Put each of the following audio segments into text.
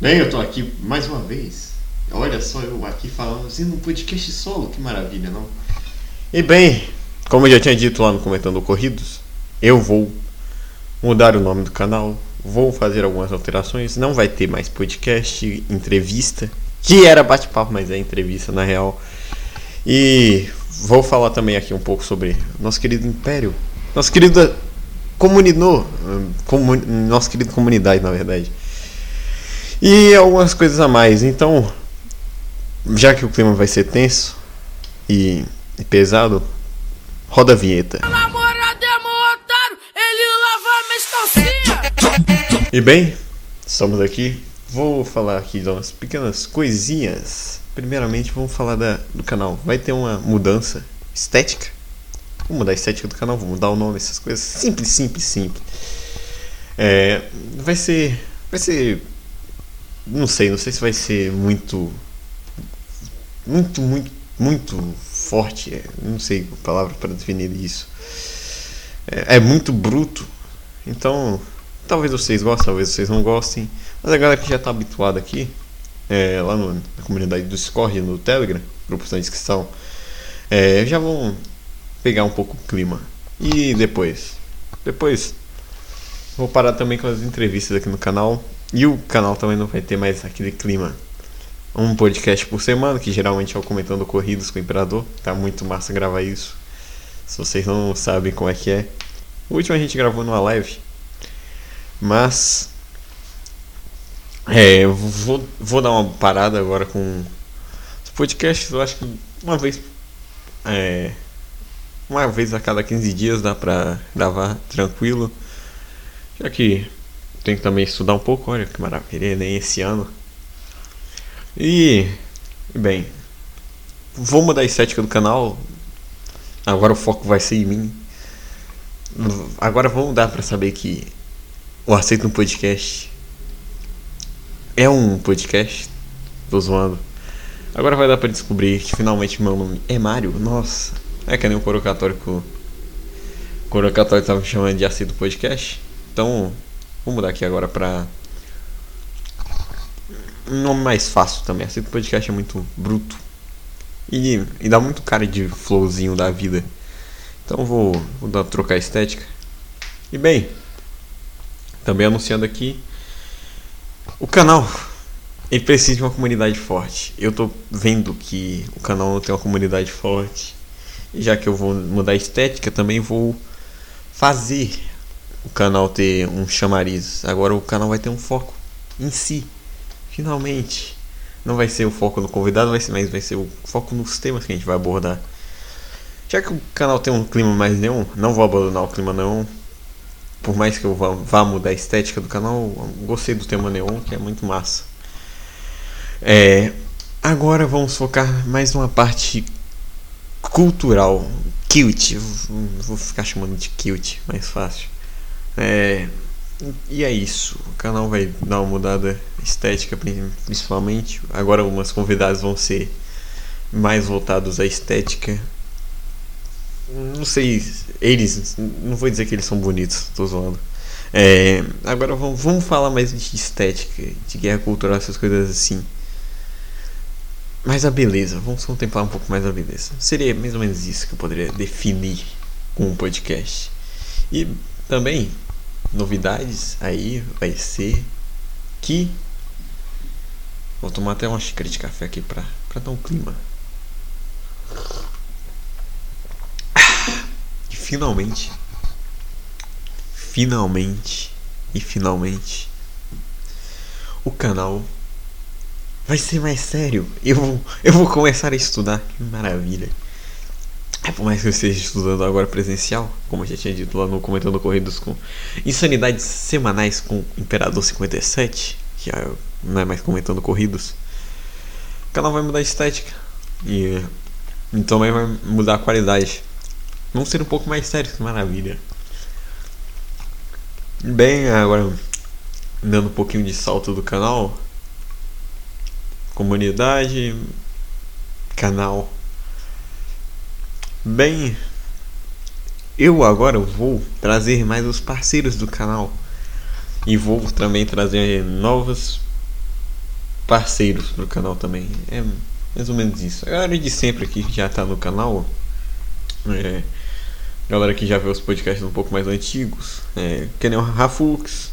Bem, eu tô aqui mais uma vez. Olha só eu aqui falando assim no podcast solo, que maravilha, não? E bem, como eu já tinha dito lá no Comentando Corridos, eu vou mudar o nome do canal, vou fazer algumas alterações, não vai ter mais podcast, entrevista, que era bate-papo, mas é entrevista na real. E vou falar também aqui um pouco sobre nosso querido Império, nosso querido comunidade, comun, nossa querida comunidade, na verdade. E algumas coisas a mais. Então, já que o clima vai ser tenso e, pesado, roda a vinheta. E bem, estamos aqui. Vou falar aqui de umas pequenas coisinhas. Primeiramente, vamos falar da, do canal. Vai ter uma mudança estética Vou mudar a estética do canal, vou mudar o nome, essas coisas. Simples, simples, simples. É, vai ser. Vai ser. Não sei, não sei se vai ser muito. Muito, muito, muito forte. É, não sei a palavra para definir isso. É, é muito bruto. Então, talvez vocês gostem, talvez vocês não gostem. Mas a galera que já está habituada aqui, é, lá no, na comunidade do Discord, no Telegram, grupos na descrição, é, já vão pegar um pouco o clima. E depois? Depois vou parar também com as entrevistas aqui no canal. E o canal também não vai ter mais aquele clima. Um podcast por semana, que geralmente é o comentando corridas com o Imperador. Tá muito massa gravar isso. Se vocês não sabem como é que é. O último a gente gravou numa live. Mas. É, vou, vou dar uma parada agora com os podcasts. Eu acho que uma vez. É, uma vez a cada 15 dias dá pra gravar tranquilo. Já que tem que também estudar um pouco, olha que maravilha, nem esse ano. E, bem, vou mudar a estética do canal. Agora o foco vai ser em mim. Agora vamos dar para saber que o Aceito no Podcast é um podcast. Tô zoando. Agora vai dar para descobrir que finalmente meu nome é Mário. Nossa, é que nem o coro católico. O coro católico tava me chamando de assíduo podcast. Então, vou mudar aqui agora pra. Um nome mais fácil também. Assíduo podcast é muito bruto. E, e dá muito cara de flowzinho da vida. Então vou, vou dar, trocar a estética. E bem, também anunciando aqui o canal. Ele precisa de uma comunidade forte. Eu tô vendo que o canal não tem uma comunidade forte já que eu vou mudar a estética, também vou fazer o canal ter um chamariz. Agora o canal vai ter um foco em si. Finalmente. Não vai ser o foco no convidado, vai ser, mas vai ser o foco nos temas que a gente vai abordar. Já que o canal tem um clima mais neon, não vou abandonar o clima neon. Por mais que eu vá, vá mudar a estética do canal, gostei do tema neon, que é muito massa. É, agora vamos focar mais numa parte cultural. Cute, vou ficar chamando de cute, mais fácil. É, e é isso. O canal vai dar uma mudada estética, principalmente. Agora, algumas convidadas vão ser mais voltados à estética. Não sei, eles. Não vou dizer que eles são bonitos, tô zoando. É, agora vamos, vamos falar mais de estética, de guerra cultural, essas coisas assim. Mas a beleza, vamos contemplar um pouco mais a beleza. Seria mais ou menos isso que eu poderia definir com um podcast. E também, novidades aí vai ser que. Vou tomar até uma xícara de café aqui pra, pra dar um clima. E finalmente. Finalmente. E finalmente. O canal vai ser mais sério. Eu vou, eu vou começar a estudar. Que maravilha. É por mais que eu esteja estudando agora presencial, como eu já tinha dito lá no Comentando Corridos com Insanidades Semanais com Imperador 57, que é, não é mais Comentando Corridos. O canal vai mudar a estética. E então também vai mudar a qualidade. Vamos ser um pouco mais sérios, que maravilha. Bem, agora dando um pouquinho de salto do canal, comunidade, canal. Bem, eu agora vou trazer mais os parceiros do canal e vou também trazer novas parceiros pro canal também. É mais ou menos isso. A galera de sempre que já tá no canal. É, galera que já vê os podcasts um pouco mais antigos. É, que nem o Rafux,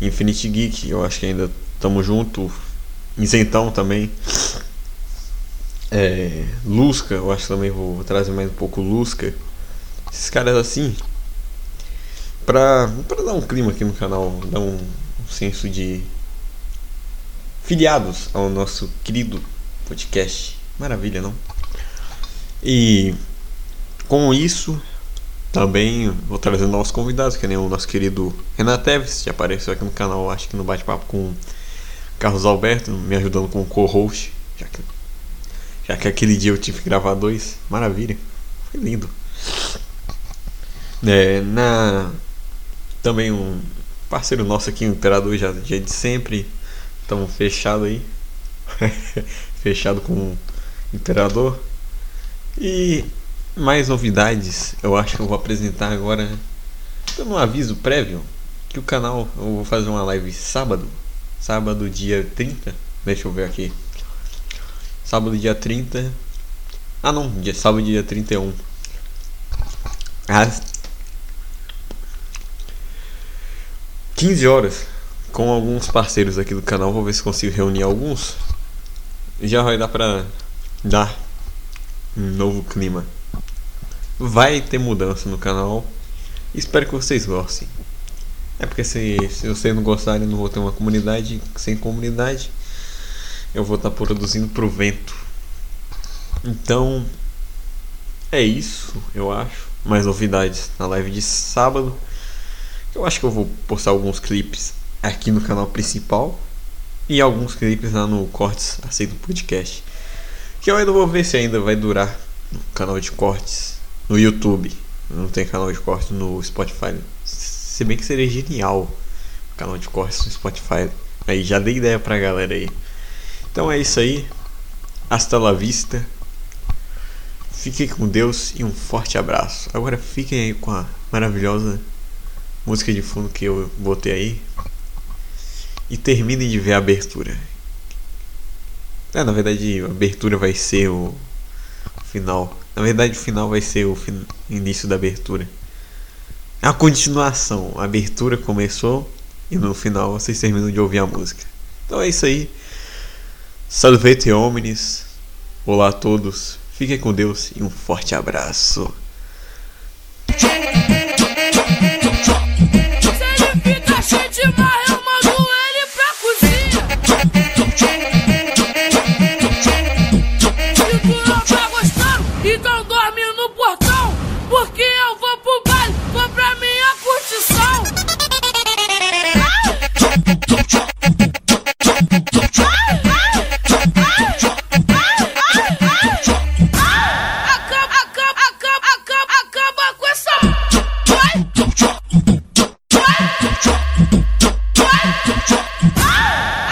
Infinity Geek, eu acho que ainda estamos junto. Isentão também. É, Lusca, eu acho que também vou, trazer mais um pouco Lusca. Esses caras assim. Pra, pra dar um clima aqui no canal, dar um, um senso de filiados ao nosso querido podcast. Maravilha, não? E com isso, também vou trazer novos convidados, que nem o nosso querido Renan Teves, que apareceu aqui no canal, acho que no bate-papo com Carlos Alberto, me ajudando com o co-host, já que, já que aquele dia eu tive que gravar dois. Maravilha, foi lindo. É, na, também um parceiro nosso aqui, o Imperador, já, já de sempre, estamos fechado aí. fechado com o Imperador. E mais novidades, eu acho que eu vou apresentar agora, dando um aviso prévio, que o canal, eu vou fazer uma live sábado, sábado dia 30, deixa eu ver aqui, sábado dia 30, ah não, dia, sábado dia 31, às 15 horas, com alguns parceiros aqui do canal, vou ver se consigo reunir alguns, já vai dar pra dar um novo clima. Vai ter mudança no canal. Espero que vocês gostem. É porque se, se vocês não gostarem, não vou ter uma comunidade. Sem comunidade, eu vou estar produzindo pro vento. Então, é isso, eu acho. Mais novidades na live de sábado. Eu acho que eu vou postar alguns clipes aqui no canal principal e alguns clipes lá no Cortes Aceito Podcast. Que eu ainda vou ver se ainda vai durar no canal de cortes no YouTube. Não tem canal de cortes no Spotify. Se bem que seria genial canal de cortes no Spotify. Aí já dei ideia pra galera aí. Então é isso aí. Hasta la vista. Fiquem com Deus e um forte abraço. Agora fiquem aí com a maravilhosa música de fundo que eu botei aí e terminem de ver a abertura. É, na verdade, a abertura vai ser o final. Na verdade, o final vai ser o fin... início da abertura. É a continuação. A abertura começou e no final vocês terminam de ouvir a música. Então é isso aí. Salvete homens. Olá a todos. Fiquem com Deus e um forte abraço.